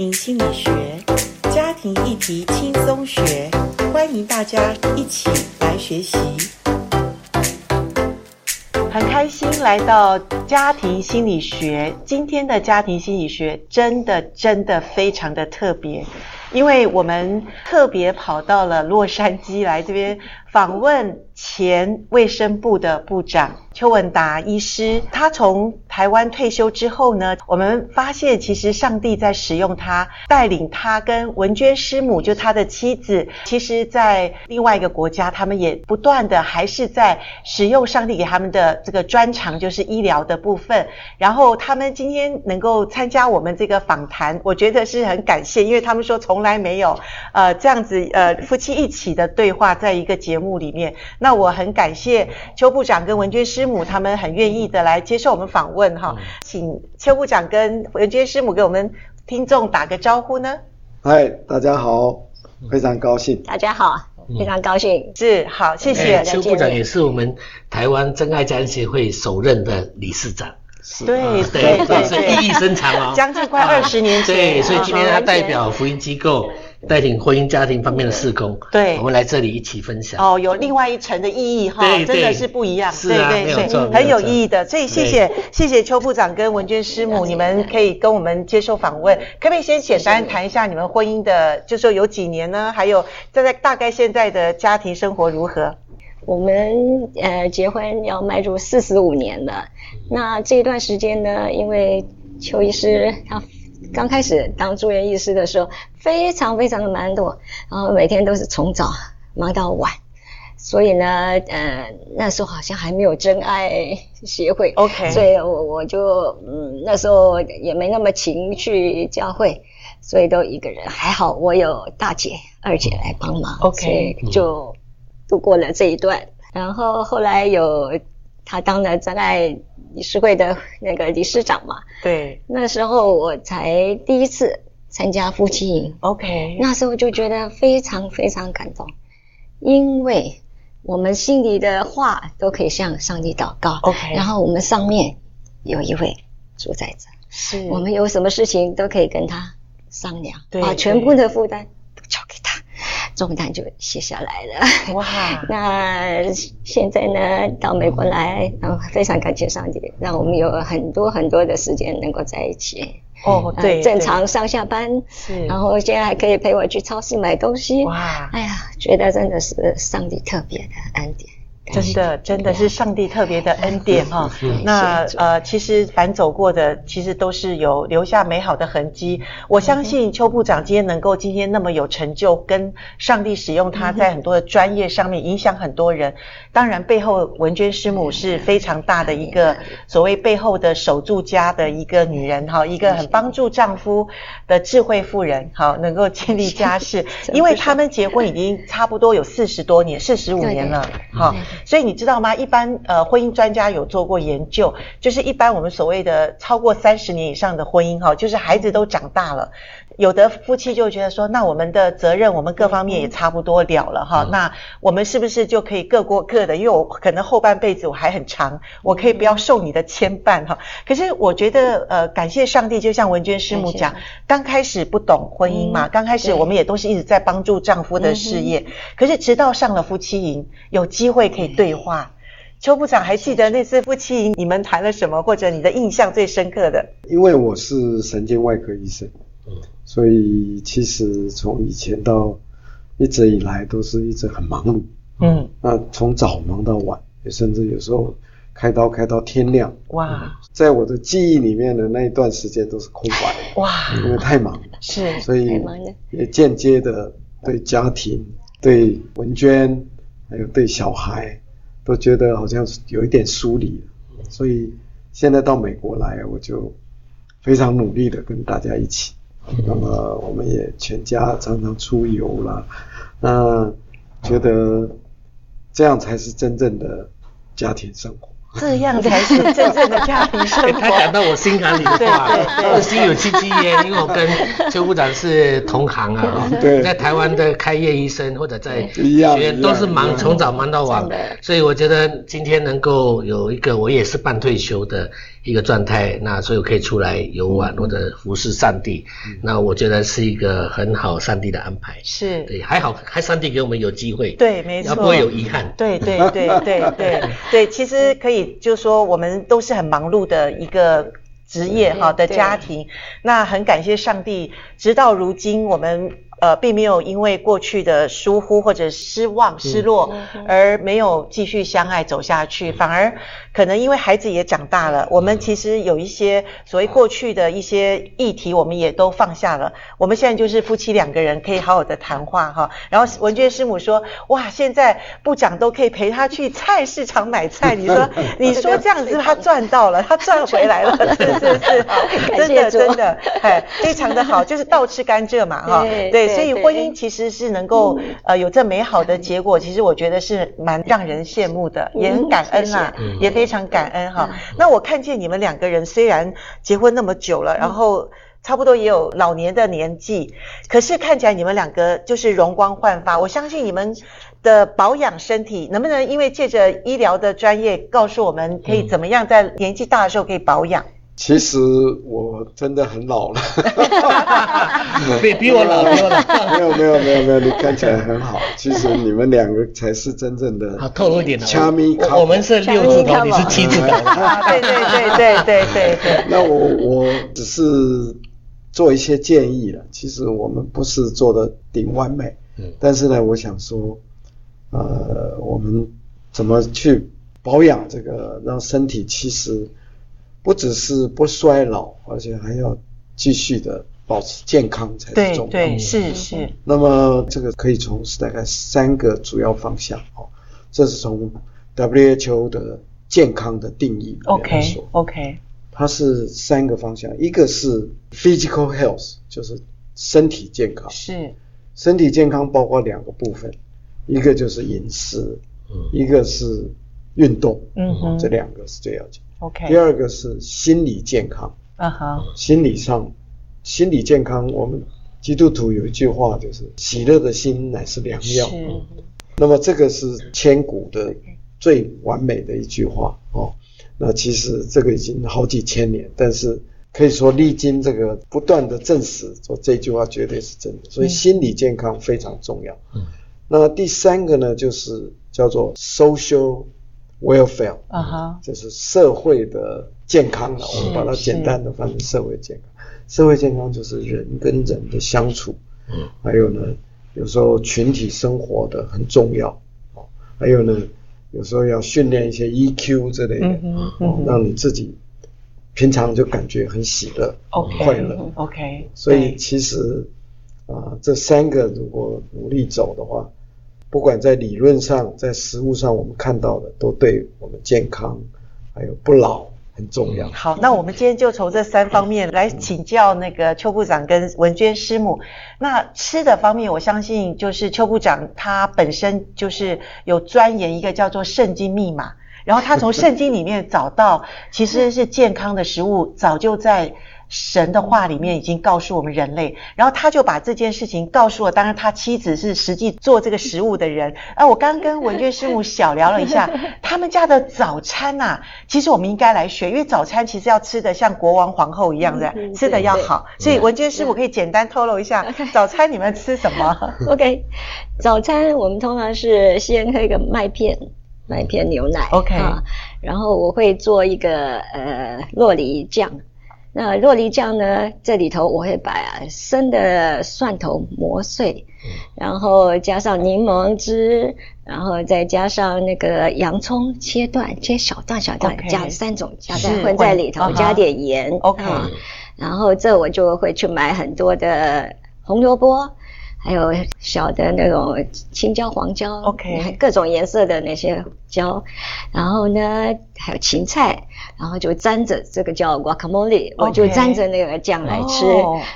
心理学，家庭议题轻松学，欢迎大家一起来学习。很开心来到家庭心理学，今天的家庭心理学真的真的非常的特别，因为我们特别跑到了洛杉矶来这边访问。前卫生部的部长邱文达医师，他从台湾退休之后呢，我们发现其实上帝在使用他，带领他跟文娟师母，就他的妻子，其实在另外一个国家，他们也不断的还是在使用上帝给他们的这个专长，就是医疗的部分。然后他们今天能够参加我们这个访谈，我觉得是很感谢，因为他们说从来没有呃这样子呃夫妻一起的对话，在一个节里面。那那我很感谢邱部长跟文娟师母，他们很愿意的来接受我们访问哈，请邱部长跟文娟师母给我们听众打个招呼呢。嗨，大家好，非常高兴。大家好，非常高兴。是，好，谢谢。邱部长也是我们台湾真爱家庭协会首任的理事长。是对对意义深长哦，将近快二十年前。对，所以今天他代表福音机构。带领婚姻家庭方面的事工，对，我们来这里一起分享。哦，有另外一层的意义哈，真的是不一样。是啊，对对对，很有意义的。所以谢谢谢谢邱部长跟文娟师母，你们可以跟我们接受访问。可不可以先简单谈一下你们婚姻的，就说有几年呢？还有在在大概现在的家庭生活如何？我们呃结婚要迈入四十五年了。那这段时间呢，因为邱医师他。刚开始当住院医师的时候，非常非常的忙碌，然后每天都是从早忙到晚，所以呢，呃，那时候好像还没有真爱协会，OK，所以我我就嗯那时候也没那么勤去教会，所以都一个人，还好我有大姐、二姐来帮忙，OK，就度过了这一段，然后后来有他当了真爱。理事会的那个理事长嘛，对，那时候我才第一次参加夫妻营，OK，那时候就觉得非常非常感动，因为我们心里的话都可以向上帝祷告，OK，然后我们上面有一位主宰者，是。我们有什么事情都可以跟他商量，对，把全部的负担都交给他。重担就卸下来了。哇！那现在呢，到美国来，然后非常感谢上帝，让我们有很多很多的时间能够在一起。哦，对，正常上下班。是。然后现在还可以陪我去超市买东西。哇！哎呀，觉得真的是上帝特别的恩典。真的，真的是上帝特别的恩典哈。那呃，其实凡走过的，其实都是有留下美好的痕迹。我相信邱部长今天能够今天那么有成就，跟上帝使用他在很多的专业上面影响很多人。当然，背后文娟师母是非常大的一个所谓背后的守住家的一个女人哈，一个很帮助丈夫的智慧妇人，好能够建立家 室。因为他们结婚已经差不多有四十多年，四十五年了，好。所以你知道吗？一般呃，婚姻专家有做过研究，就是一般我们所谓的超过三十年以上的婚姻哈，就是孩子都长大了，有的夫妻就觉得说，那我们的责任，我们各方面也差不多了了哈，那我们是不是就可以各过各的？因为我可能后半辈子我还很长，我可以不要受你的牵绊哈。可是我觉得呃，感谢上帝，就像文娟师母讲，刚开始不懂婚姻嘛，刚开始我们也都是一直在帮助丈夫的事业，可是直到上了夫妻营，有机会可以。对话，邱部长还记得那次夫妻营你们谈了什么，或者你的印象最深刻的？因为我是神经外科医生，嗯，所以其实从以前到一直以来都是一直很忙碌，嗯，那从早忙到晚，也甚至有时候开刀开到天亮，哇，在我的记忆里面的那一段时间都是空白，哇，因为太忙了，是，所以也间接的对家庭、对文娟，还有对小孩。都觉得好像有一点疏离，所以现在到美国来，我就非常努力的跟大家一起。那么我们也全家常常出游了，那觉得这样才是真正的家庭生活。这样才是真正的家庭生活。他讲到我心坎里的话，我心有戚戚焉，因为我跟邱部长是同行啊，对，在台湾的开业医生或者在学院都是忙，从早忙到晚，所以我觉得今天能够有一个我也是半退休的一个状态，那所以我可以出来游玩或者服侍上帝，那我觉得是一个很好上帝的安排。是，对，还好，还上帝给我们有机会，对，没错，不会有遗憾。对对对对对对，其实可以就是说我们都是很忙碌的一个职业哈的家庭，那很感谢上帝，直到如今我们。呃，并没有因为过去的疏忽或者失望、失落而没有继续相爱走下去，反而可能因为孩子也长大了，我们其实有一些所谓过去的一些议题，我们也都放下了。我们现在就是夫妻两个人可以好好的谈话哈。然后文娟师母说：“哇，现在部长都可以陪他去菜市场买菜。”你说，你说这样子他赚到了，他赚回来了，是 是是，真的真的，哎，非常的好，就是倒吃甘蔗嘛哈，对。所以婚姻其实是能够呃有这美好的结果，其实我觉得是蛮让人羡慕的，也很感恩啊，也非常感恩哈。那我看见你们两个人虽然结婚那么久了，然后差不多也有老年的年纪，可是看起来你们两个就是容光焕发。我相信你们的保养身体，能不能因为借着医疗的专业，告诉我们可以怎么样在年纪大的时候可以保养？其实我真的很老了，比比我老多了。没有没有没有没有，你看起来很好。其实你们两个才是真正的。好，透露一点。掐咪卡，我们是六字头，你是七字头。对对对对对对对。那我我只是做一些建议了。其实我们不是做的顶完美，嗯，但是呢，我想说，呃，我们怎么去保养这个，让身体其实。不只是不衰老，而且还要继续的保持健康才是重要。对对，是是。那么这个可以从大概三个主要方向哦，这是从 WHO 的健康的定义来说。OK OK。它是三个方向，一个是 physical health，就是身体健康。是。身体健康包括两个部分，一个就是饮食，嗯一个是运动。嗯哼。这两个是最要紧。OK，第二个是心理健康，啊哈，心理上，心理健康，我们基督徒有一句话就是“喜乐的心乃是良药”，是。那么这个是千古的最完美的一句话哦。那其实这个已经好几千年，但是可以说历经这个不断的证实，说这句话绝对是真的。所以心理健康非常重要。嗯。那第三个呢，就是叫做 social。Welfare，啊哈，就是社会的健康了。我们把它简单的翻成社会健康。社会健康就是人跟人的相处，嗯，还有呢，有时候群体生活的很重要，哦，还有呢，有时候要训练一些 EQ 之类的，嗯嗯，让你自己平常就感觉很喜乐、很快乐，OK。所以其实啊，这三个如果努力走的话。不管在理论上，在实物上，我们看到的都对我们健康还有不老很重要。好，那我们今天就从这三方面来请教那个邱部长跟文娟师母。那吃的方面，我相信就是邱部长他本身就是有钻研一个叫做圣经密码，然后他从圣经里面找到其实是健康的食物，早就在。神的话里面已经告诉我们人类，然后他就把这件事情告诉了，当然他妻子是实际做这个食物的人。啊，我刚跟文娟师母小聊了一下，他们家的早餐呐、啊，其实我们应该来学，因为早餐其实要吃的像国王皇后一样的，吃的要好。所以文娟师母可以简单透露一下，早餐你们吃什么？OK，早餐我们通常是先喝一个麦片，麦片牛奶。OK，然后我会做一个呃洛梨酱。那洛梨酱呢？这里头我会把生的蒜头磨碎，然后加上柠檬汁，然后再加上那个洋葱切段，切小段小段，加三种加在混在里头，加点盐。OK，然后这我就会去买很多的红萝卜。还有小的那种青椒、黄椒，OK，各种颜色的那些椒，然后呢，还有芹菜，然后就沾着这个叫 guacamole，我就沾着那个酱来吃。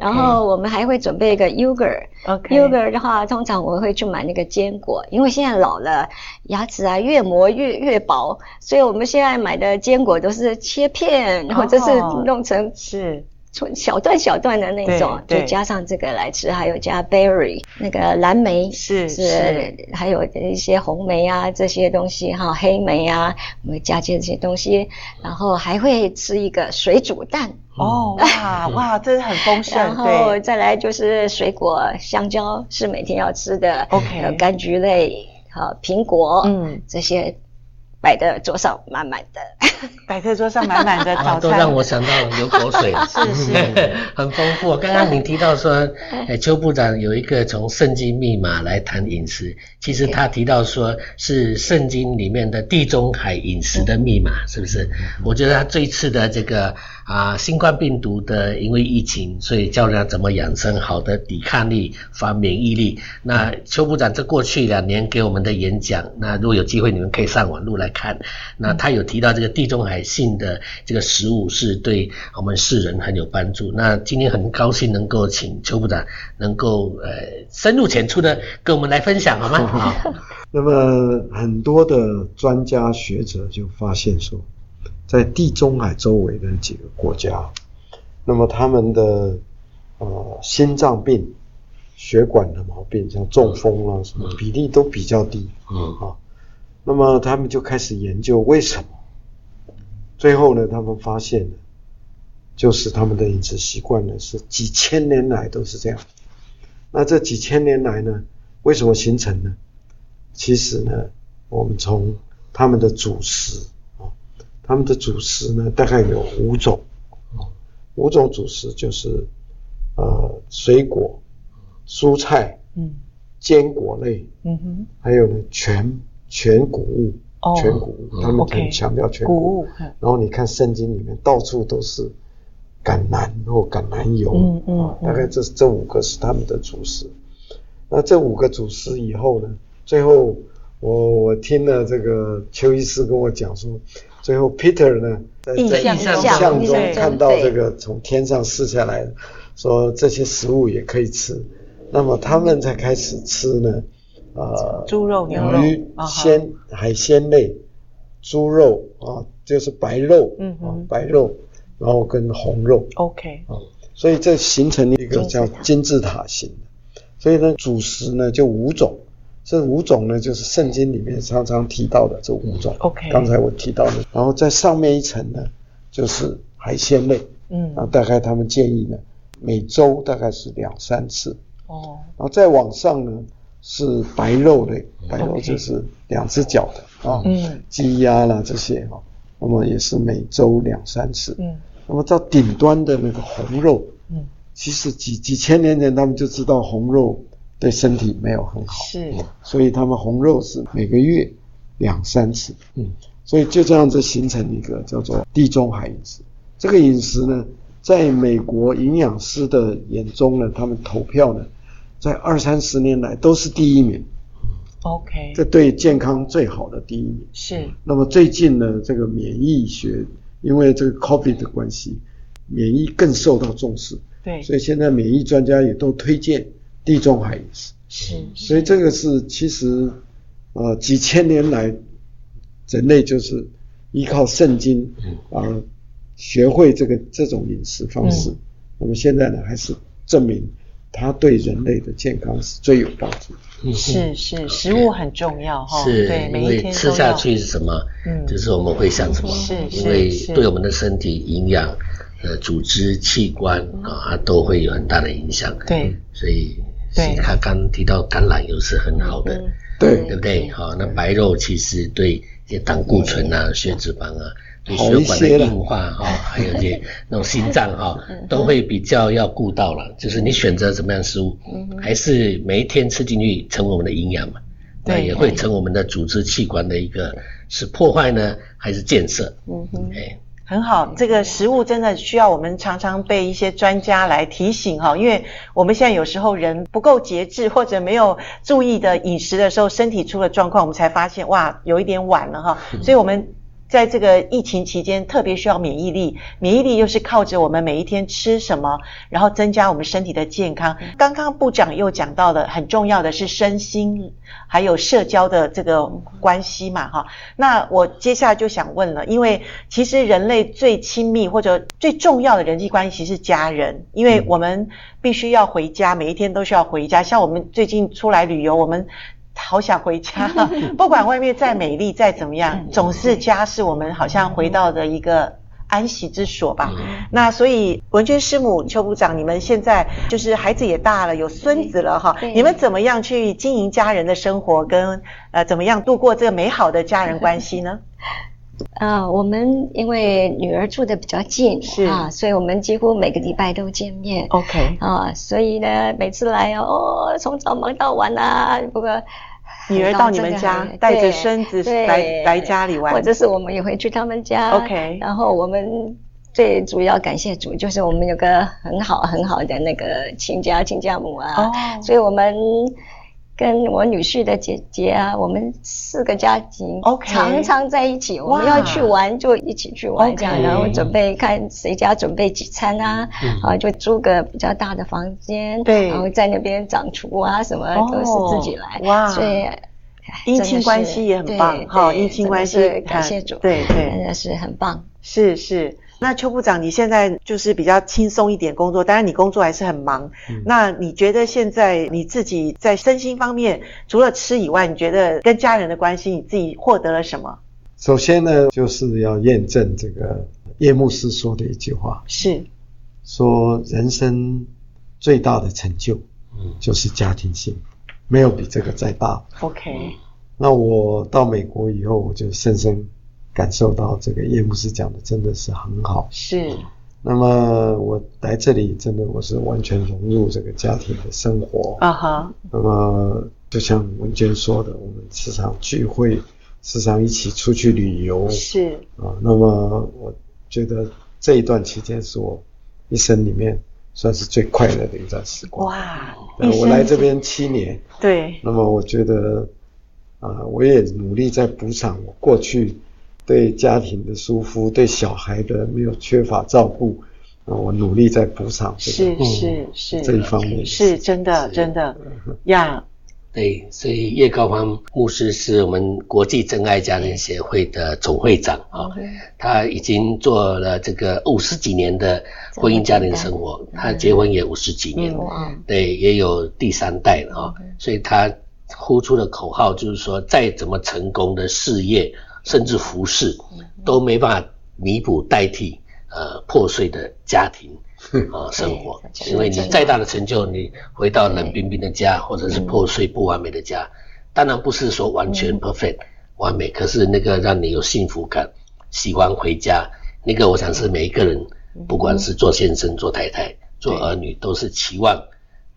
然后我们还会准备一个 yogurt，yogurt 的话，通常我会去买那个坚果，因为现在老了，牙齿啊越磨越越薄，所以我们现在买的坚果都是切片，或者是弄成是。小段小段的那种，就加上这个来吃，还有加 berry 那个蓝莓是是，是。还有一些红莓啊这些东西哈，黑莓啊，我们加进这些东西，然后还会吃一个水煮蛋。哦，哇哇，这是很丰盛，然后再来就是水果，香蕉是每天要吃的，OK，柑橘类，好苹果，嗯，这些。摆的 桌上满满的，摆在桌上满满的早餐，都让我想到流口水。是是，很丰富。刚刚您提到说，哎，邱部长有一个从圣经密码来谈饮食，其实他提到说是圣经里面的地中海饮食的密码，是不是？我觉得他这一次的这个。啊，新冠病毒的因为疫情，所以教人家怎么养生好的抵抗力、防免疫力。那邱部长这过去两年给我们的演讲，那如果有机会你们可以上网路来看。那他有提到这个地中海性的这个食物是对我们世人很有帮助。那今天很高兴能够请邱部长能够呃深入浅出的跟我们来分享，好吗？好。那么很多的专家学者就发现说。在地中海周围的几个国家，那么他们的呃心脏病、血管的毛病，像中风啊什么比例都比较低，嗯。啊，那么他们就开始研究为什么，最后呢，他们发现呢，就是他们的饮食习惯呢是几千年来都是这样，那这几千年来呢，为什么形成呢？其实呢，我们从他们的主食。他们的主食呢，大概有五种，五种主食就是，呃，水果、蔬菜，嗯，坚果类，嗯哼，还有呢全全谷物，哦，全谷物，他们很强调全谷物。然后你看圣经里面到处都是橄榄或橄榄油，嗯嗯，大概这这五个是他们的主食。那这五个主食以后呢，最后我我听了这个邱医师跟我讲说。最后，Peter 呢，在印象中看到这个从天上撕下来的，说这些食物也可以吃，那么他们才开始吃呢，呃，猪肉、牛肉、鱼鲜、海鲜类，猪肉啊，就是白肉，嗯嗯，白肉，然后跟红肉，OK，啊，所以这形成一个叫金字塔型的，所以呢，主食呢就五种。这五种呢，就是圣经里面常常提到的这五种。OK，刚才我提到的，然后在上面一层呢，就是海鲜类。嗯，啊，大概他们建议呢，每周大概是两三次。哦，然后再往上呢，是白肉类，白肉就是两只脚的啊，嗯，鸡鸭啦这些哈，那么也是每周两三次。嗯，那么到顶端的那个红肉，嗯，其实几几千年前他们就知道红肉。对身体没有很好，是，所以他们红肉是每个月两三次，嗯，所以就这样子形成一个叫做地中海饮食。这个饮食呢，在美国营养师的眼中呢，他们投票呢，在二三十年来都是第一名，OK，这对健康最好的第一名。是。那么最近呢，这个免疫学因为这个 COVID 的关系，免疫更受到重视，对，所以现在免疫专家也都推荐。地中海饮食是，所以这个是其实，呃，几千年来，人类就是依靠圣经啊，学会这个这种饮食方式。那么现在呢，还是证明它对人类的健康是最有帮助。是是，食物很重要哈。是，因为吃下去是什么，就是我们会想什么。是，因为对我们的身体营养、呃，组织器官啊，它都会有很大的影响。对，所以。对，他刚提到橄榄油是很好的，对，对不对？好，那白肉其实对一些胆固醇啊、血脂肪啊、对血管的硬化哈，还有一些那种心脏哈，都会比较要顾到了。就是你选择什么样的食物，还是每一天吃进去成为我们的营养嘛？对，也会成为我们的组织器官的一个是破坏呢，还是建设？嗯哼，哎。很好，这个食物真的需要我们常常被一些专家来提醒哈，因为我们现在有时候人不够节制或者没有注意的饮食的时候，身体出了状况，我们才发现哇，有一点晚了哈。所以我们在这个疫情期间特别需要免疫力，免疫力又是靠着我们每一天吃什么，然后增加我们身体的健康。刚刚部长又讲到了很重要的是身心还有社交的这个关系嘛，哈。那我接下来就想问了，因为其实人类最亲密或者最重要的人际关系是家人，因为我们必须要回家，每一天都需要回家。像我们最近出来旅游，我们。好想回家，不管外面再美丽再怎么样，总是家是我们好像回到的一个安息之所吧。那所以文娟师母、邱部长，你们现在就是孩子也大了，有孙子了哈，你们怎么样去经营家人的生活，跟呃怎么样度过这个美好的家人关系呢？呃，我们因为女儿住的比较近，是啊，所以我们几乎每个礼拜都见面。OK 啊，所以呢，每次来哦，从早忙到晚啊。不过女儿到你们家，带着孙子来来家里玩，或者是我们也会去他们家。OK，然后我们最主要感谢主，就是我们有个很好很好的那个亲家亲家母啊，oh. 所以我们。跟我女婿的姐姐啊，我们四个家庭常常在一起。我们要去玩就一起去玩，这样，然后准备看谁家准备几餐啊，啊，就租个比较大的房间，对，然后在那边掌厨啊，什么都是自己来。哇，所以姻亲关系也很棒，好，姻亲关系感谢主，对对，真的是很棒，是是。那邱部长，你现在就是比较轻松一点工作，当然你工作还是很忙。嗯、那你觉得现在你自己在身心方面，除了吃以外，你觉得跟家人的关系，你自己获得了什么？首先呢，就是要验证这个叶牧师说的一句话，是说人生最大的成就，嗯就是家庭幸福，没有比这个再大。OK。那我到美国以后，我就深深。感受到这个叶牧师讲的真的是很好，是。那么我来这里，真的我是完全融入这个家庭的生活啊哈。Uh. 那么就像文娟说的，我们时常聚会，时常一起出去旅游，是啊。那么我觉得这一段期间是我一生里面算是最快乐的一段时光。哇！我来这边七年，对。那么我觉得啊，我也努力在补偿我过去。对家庭的疏忽，对小孩的没有缺乏照顾，啊，我努力在补偿这个，是是是。这一方面。是真的真的。呀。对，所以叶高芳牧师是我们国际真爱家庭协会的总会长啊，他已经做了这个五十几年的婚姻家庭生活，他结婚也五十几年，对，也有第三代了啊，所以他呼出的口号就是说，再怎么成功的事业。甚至服饰都没办法弥补代替呃破碎的家庭啊生活，因为你再大的成就，你回到冷冰冰的家，或者是破碎不完美的家，当然不是说完全 perfect 完美，可是那个让你有幸福感，喜欢回家，那个我想是每一个人，不管是做先生、做太太、做儿女，都是期望。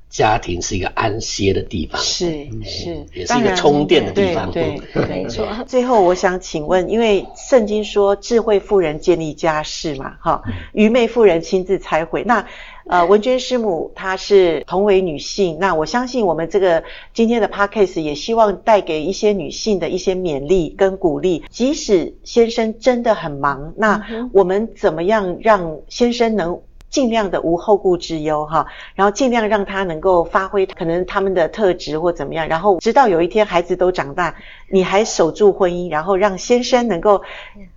家庭是一个安歇的地方，是是，也是一个充电的地方。对对，没错。最后我想请问，因为圣经说智慧妇人建立家室嘛，哈，愚昧妇人亲自拆毁。那呃，文娟师母她是同为女性，那我相信我们这个今天的 podcast 也希望带给一些女性的一些勉励跟鼓励。即使先生真的很忙，那我们怎么样让先生能？尽量的无后顾之忧哈，然后尽量让他能够发挥可能他们的特质或怎么样，然后直到有一天孩子都长大，你还守住婚姻，然后让先生能够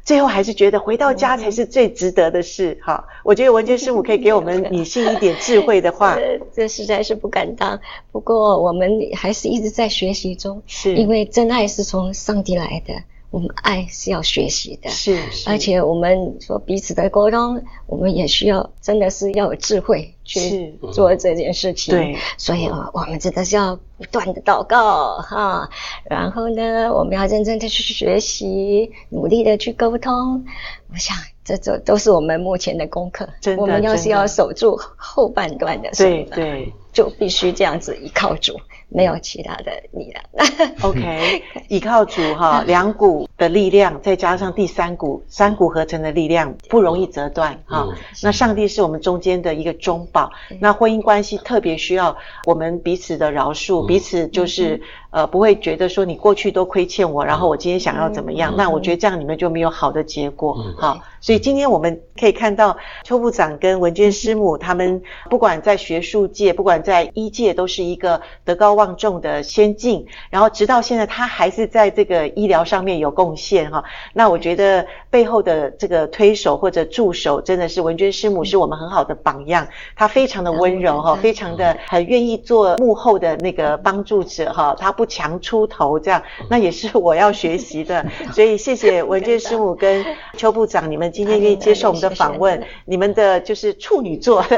最后还是觉得回到家才是最值得的事哈。我觉得文娟师母可以给我们女性一点智慧的话，这，这实在是不敢当。不过我们还是一直在学习中，是因为真爱是从上帝来的。我们爱是要学习的，是，是，而且我们说彼此的沟通，我们也需要真的是要有智慧去做这件事情。对，所以啊，我们真的是要不断的祷告哈，然后呢，我们要认真的去学习，努力的去沟通。我想，这这都是我们目前的功课。真的，我们要是要守住后半段的，对对，就必须这样子依靠主。没有其他的力量。OK，依靠主哈，两股的力量，再加上第三股，三股合成的力量不容易折断哈。那上帝是我们中间的一个中保，那婚姻关系特别需要我们彼此的饶恕，彼此就是呃不会觉得说你过去都亏欠我，然后我今天想要怎么样？那我觉得这样你们就没有好的结果哈。所以今天我们可以看到邱部长跟文娟师母他们不管在学术界，不管在医界，都是一个德高望重的先进。然后直到现在，他还是在这个医疗上面有贡献哈。那我觉得背后的这个推手或者助手，真的是文娟师母是我们很好的榜样。她非常的温柔哈，非常的很愿意做幕后的那个帮助者哈。她不强出头这样，那也是我要学习的。所以谢谢文娟师母跟邱部长，你们。今天愿意接受我们的访问，你们的就是处女座，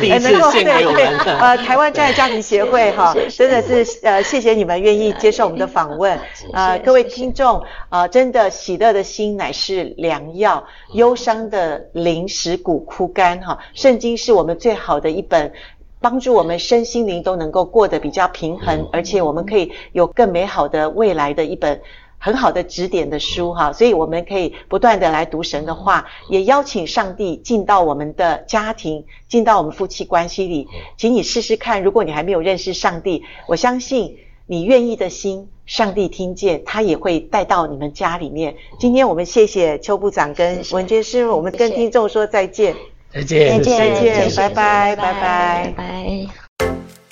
第一次献给我们。呃，台湾真爱家庭协会哈，真的是呃，谢谢你们愿意接受我们的访问。呃，各位听众，呃，真的喜乐的心乃是良药，忧伤的灵使骨枯干哈。圣经是我们最好的一本，帮助我们身心灵都能够过得比较平衡，而且我们可以有更美好的未来的一本。很好的指点的书哈，所以我们可以不断的来读神的话，也邀请上帝进到我们的家庭，进到我们夫妻关系里。请你试试看，如果你还没有认识上帝，我相信你愿意的心，上帝听见，他也会带到你们家里面。今天我们谢谢邱部长跟文娟师傅，我们跟听众说再见，再见，再见，拜拜，拜拜，拜拜。